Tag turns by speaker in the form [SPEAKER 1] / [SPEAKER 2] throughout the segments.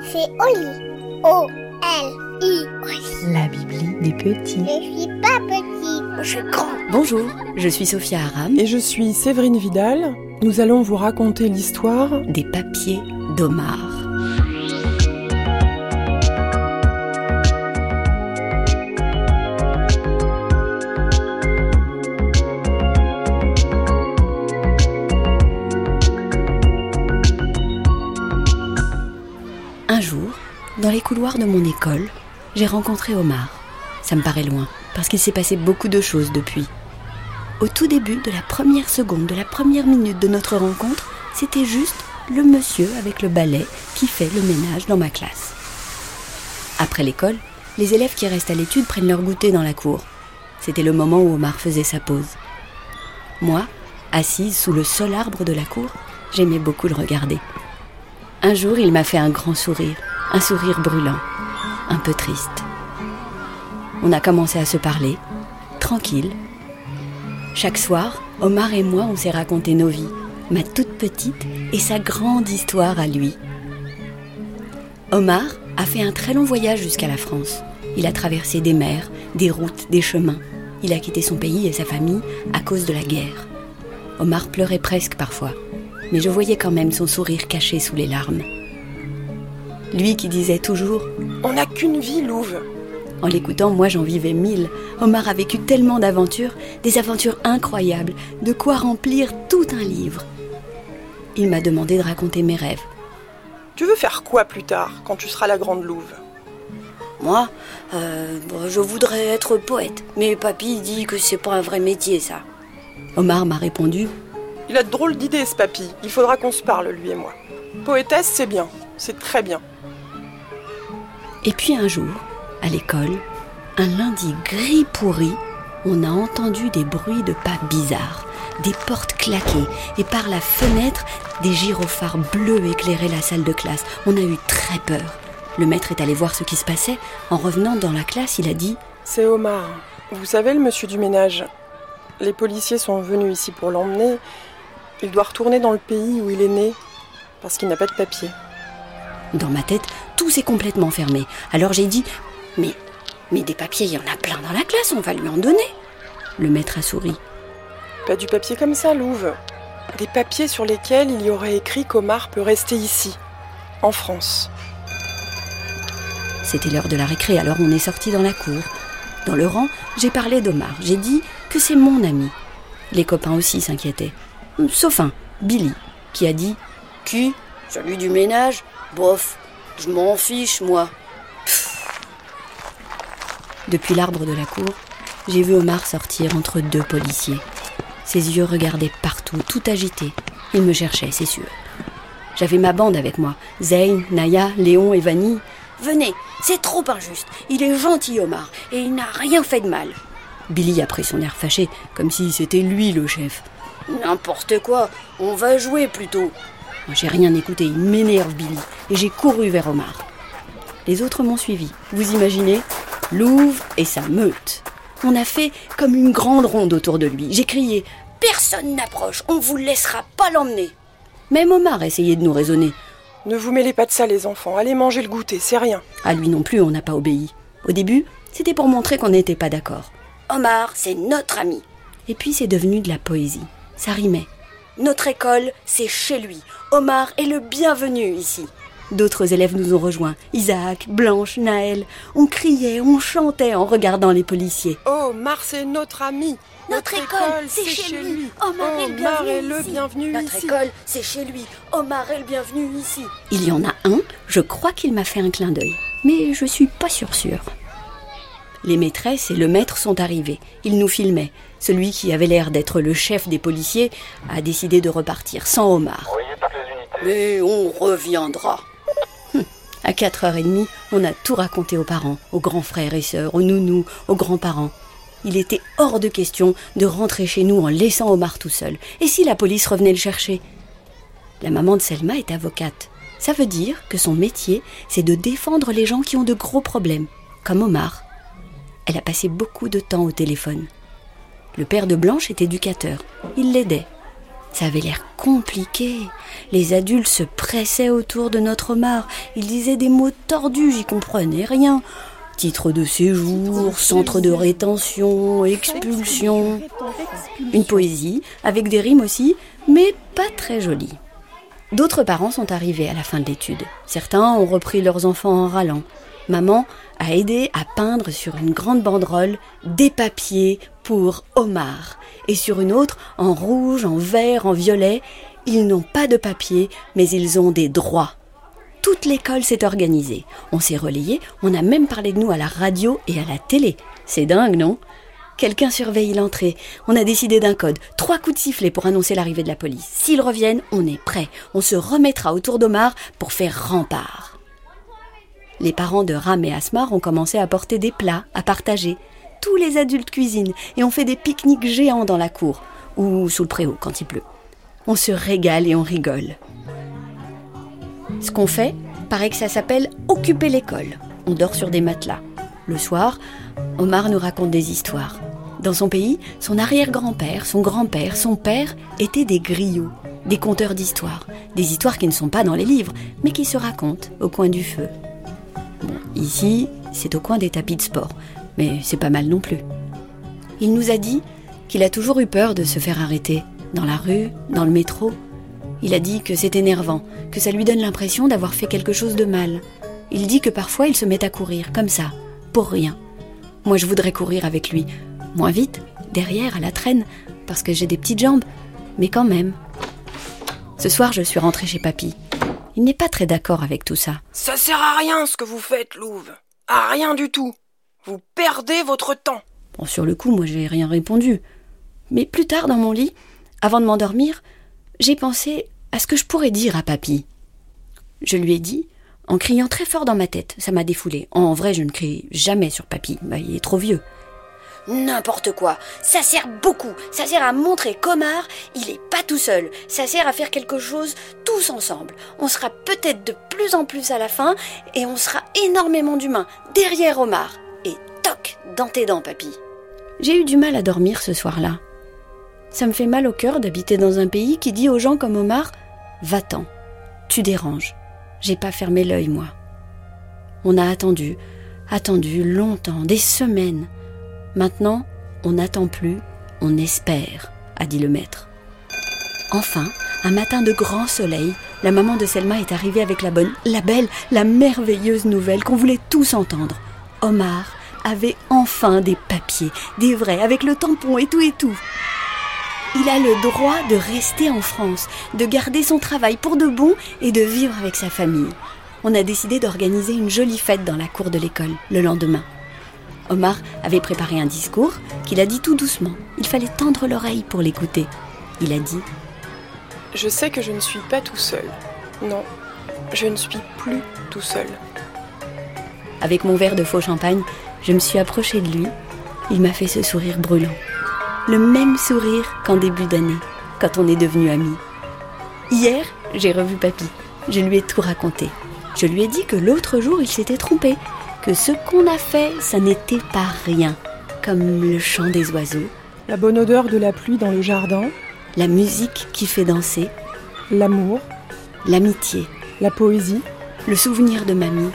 [SPEAKER 1] C'est Oli. O-L-I.
[SPEAKER 2] La Bibli des petits.
[SPEAKER 1] Je suis pas petite, je suis grand.
[SPEAKER 3] Bonjour, je suis Sophia Aram
[SPEAKER 4] Et je suis Séverine Vidal. Nous allons vous raconter l'histoire
[SPEAKER 3] des papiers d'Omar. Un jour, dans les couloirs de mon école, j'ai rencontré Omar. Ça me paraît loin, parce qu'il s'est passé beaucoup de choses depuis. Au tout début de la première seconde, de la première minute de notre rencontre, c'était juste le monsieur avec le balai qui fait le ménage dans ma classe. Après l'école, les élèves qui restent à l'étude prennent leur goûter dans la cour. C'était le moment où Omar faisait sa pause. Moi, assise sous le seul arbre de la cour, j'aimais beaucoup le regarder. Un jour, il m'a fait un grand sourire, un sourire brûlant, un peu triste. On a commencé à se parler, tranquille. Chaque soir, Omar et moi, on s'est raconté nos vies, ma toute petite et sa grande histoire à lui. Omar a fait un très long voyage jusqu'à la France. Il a traversé des mers, des routes, des chemins. Il a quitté son pays et sa famille à cause de la guerre. Omar pleurait presque parfois, mais je voyais quand même son sourire caché sous les larmes. Lui qui disait toujours
[SPEAKER 4] On n'a qu'une vie, Louve.
[SPEAKER 3] En l'écoutant, moi j'en vivais mille. Omar a vécu tellement d'aventures, des aventures incroyables, de quoi remplir tout un livre. Il m'a demandé de raconter mes rêves.
[SPEAKER 4] Tu veux faire quoi plus tard, quand tu seras la grande Louve?
[SPEAKER 3] Moi, euh, bon, je voudrais être poète, mais papy dit que c'est pas un vrai métier ça. Omar m'a répondu
[SPEAKER 4] Il a de drôles d'idées, ce papy. Il faudra qu'on se parle, lui et moi. Poétesse, c'est bien. C'est très bien.
[SPEAKER 3] Et puis un jour, à l'école, un lundi gris pourri, on a entendu des bruits de pas bizarres, des portes claquer, et par la fenêtre, des gyrophares bleus éclairaient la salle de classe. On a eu très peur. Le maître est allé voir ce qui se passait. En revenant dans la classe, il a dit
[SPEAKER 4] C'est Omar. Vous savez, le monsieur du ménage. Les policiers sont venus ici pour l'emmener. Il doit retourner dans le pays où il est né, parce qu'il n'a pas de papier.
[SPEAKER 3] Dans ma tête, tout s'est complètement fermé. Alors j'ai dit Mais, mais des papiers, il y en a plein dans la classe, on va lui en donner. Le maître a souri.
[SPEAKER 4] Pas du papier comme ça, Louve. Des papiers sur lesquels il y aurait écrit qu'Omar peut rester ici, en France.
[SPEAKER 3] C'était l'heure de la récré, alors on est sorti dans la cour. Dans le rang, j'ai parlé d'Omar. J'ai dit que c'est mon ami. Les copains aussi s'inquiétaient. Sauf un, Billy, qui a dit Qui? Celui du ménage? Bof, je m'en fiche, moi. Pff. Depuis l'arbre de la cour, j'ai vu Omar sortir entre deux policiers. Ses yeux regardaient partout, tout agité. Il me cherchait, c'est sûr. J'avais ma bande avec moi. Zayn, Naya, Léon et Vanny. Venez, c'est trop injuste. Il est gentil, Omar, et il n'a rien fait de mal. Billy a pris son air fâché, comme si c'était lui le chef. N'importe quoi, on va jouer plutôt. Moi, j'ai rien écouté, il m'énerve, Billy, et j'ai couru vers Omar. Les autres m'ont suivi. Vous imaginez? Louvre et sa meute. On a fait comme une grande ronde autour de lui. J'ai crié Personne n'approche, on vous laissera pas l'emmener. Même Omar essayait de nous raisonner.
[SPEAKER 4] Ne vous mêlez pas de ça, les enfants. Allez manger le goûter, c'est rien.
[SPEAKER 3] À lui non plus, on n'a pas obéi. Au début, c'était pour montrer qu'on n'était pas d'accord. Omar, c'est notre ami. Et puis c'est devenu de la poésie. Ça rimait. Notre école, c'est chez lui. Omar est le bienvenu ici. D'autres élèves nous ont rejoints. Isaac, Blanche, Naël. On criait, on chantait en regardant les policiers.
[SPEAKER 4] Omar, c'est notre ami.
[SPEAKER 3] Notre, école, c'est chez, lui. Omar, est le bienvenu
[SPEAKER 4] est le bienvenu
[SPEAKER 3] Notre
[SPEAKER 4] ici.
[SPEAKER 3] école, c'est chez lui. Omar est le bienvenu ici. Il y en a un, je crois qu'il m'a fait un clin d'œil. Mais je suis pas sûre sûre. Les maîtresses et le maître sont arrivés. Ils nous filmaient. Celui qui avait l'air d'être le chef des policiers a décidé de repartir sans Omar. Mais on reviendra. Hum, À 4h30, on a tout raconté aux parents, aux grands frères et sœurs, aux nounous, aux grands-parents. Il était hors de question de rentrer chez nous en laissant Omar tout seul. Et si la police revenait le chercher? La maman de Selma est avocate. Ça veut dire que son métier, c'est de défendre les gens qui ont de gros problèmes, comme Omar. Elle a passé beaucoup de temps au téléphone. Le père de Blanche est éducateur. Il l'aidait. Ça avait l'air compliqué. Les adultes se pressaient autour de notre Omar. Ils disaient des mots tordus, j'y comprenais rien. Titre de séjour, centre de rétention, expulsion. Une poésie, avec des rimes aussi, mais pas très jolie. D'autres parents sont arrivés à la fin de l'étude. Certains ont repris leurs enfants en râlant. Maman a aidé à peindre sur une grande banderole des papiers pour Omar. Et sur une autre, en rouge, en vert, en violet, ils n'ont pas de papier, mais ils ont des droits. Toute l'école s'est organisée. On s'est relayé, on a même parlé de nous à la radio et à la télé. C'est dingue, non? Quelqu'un surveille l'entrée. On a décidé d'un code. Trois coups de sifflet pour annoncer l'arrivée de la police. S'ils reviennent, on est prêt. On se remettra autour d'Omar pour faire rempart. Les parents de Ram et Asmar ont commencé à porter des plats à partager. Tous les adultes cuisinent et on fait des pique-niques géants dans la cour ou sous le préau quand il pleut. On se régale et on rigole. Ce qu'on fait, paraît que ça s'appelle occuper l'école. On dort sur des matelas. Le soir, Omar nous raconte des histoires. Dans son pays, son arrière-grand-père, son grand-père, son père étaient des griots, des conteurs d'histoires. Des histoires qui ne sont pas dans les livres, mais qui se racontent au coin du feu. Ici, c'est au coin des tapis de sport, mais c'est pas mal non plus. Il nous a dit qu'il a toujours eu peur de se faire arrêter, dans la rue, dans le métro. Il a dit que c'est énervant, que ça lui donne l'impression d'avoir fait quelque chose de mal. Il dit que parfois il se met à courir, comme ça, pour rien. Moi, je voudrais courir avec lui. Moins vite, derrière, à la traîne, parce que j'ai des petites jambes. Mais quand même. Ce soir, je suis rentrée chez papy. Il n'est pas très d'accord avec tout ça.
[SPEAKER 4] Ça sert à rien ce que vous faites, Louve. À rien du tout. Vous perdez votre temps.
[SPEAKER 3] Bon, sur le coup, moi, j'ai rien répondu. Mais plus tard, dans mon lit, avant de m'endormir, j'ai pensé à ce que je pourrais dire à papy. Je lui ai dit en criant très fort dans ma tête. Ça m'a défoulé. En vrai, je ne crie jamais sur papy. Bah, il est trop vieux. N'importe quoi. Ça sert beaucoup. Ça sert à montrer qu'Omar, il est pas tout seul. Ça sert à faire quelque chose tous ensemble. On sera peut-être de plus en plus à la fin et on sera énormément d'humains derrière Omar. Et toc dans tes dents, papy. J'ai eu du mal à dormir ce soir-là. Ça me fait mal au cœur d'habiter dans un pays qui dit aux gens comme Omar Va-t'en, tu déranges. J'ai pas fermé l'œil, moi. On a attendu, attendu longtemps, des semaines. Maintenant, on n'attend plus, on espère, a dit le maître. Enfin, un matin de grand soleil, la maman de Selma est arrivée avec la bonne, la belle, la merveilleuse nouvelle qu'on voulait tous entendre. Omar avait enfin des papiers, des vrais, avec le tampon et tout et tout. Il a le droit de rester en France, de garder son travail pour de bon et de vivre avec sa famille. On a décidé d'organiser une jolie fête dans la cour de l'école le lendemain. Omar avait préparé un discours qu'il a dit tout doucement. Il fallait tendre l'oreille pour l'écouter. Il a dit
[SPEAKER 4] Je sais que je ne suis pas tout seul. Non, je ne suis plus tout seul.
[SPEAKER 3] Avec mon verre de faux champagne, je me suis approchée de lui. Il m'a fait ce sourire brûlant le même sourire qu'en début d'année, quand on est devenus amis. Hier, j'ai revu Papy. Je lui ai tout raconté. Je lui ai dit que l'autre jour, il s'était trompé, que ce qu'on a fait, ça n'était pas rien, comme le chant des oiseaux,
[SPEAKER 4] la bonne odeur de la pluie dans le jardin,
[SPEAKER 3] la musique qui fait danser,
[SPEAKER 4] l'amour,
[SPEAKER 3] l'amitié,
[SPEAKER 4] la poésie,
[SPEAKER 3] le souvenir de mamie,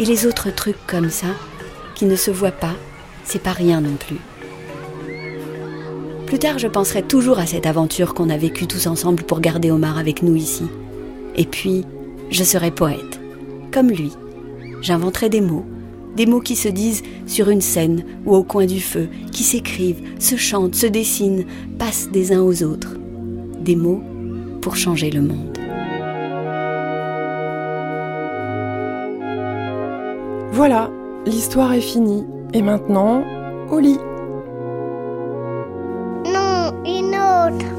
[SPEAKER 3] et les autres trucs comme ça, qui ne se voient pas, c'est pas rien non plus. Plus tard, je penserai toujours à cette aventure qu'on a vécue tous ensemble pour garder Omar avec nous ici. Et puis, je serai poète, comme lui. J'inventerai des mots, des mots qui se disent sur une scène ou au coin du feu, qui s'écrivent, se chantent, se dessinent, passent des uns aux autres. Des mots pour changer le monde.
[SPEAKER 4] Voilà, l'histoire est finie. Et maintenant, au lit.
[SPEAKER 1] Non, une autre.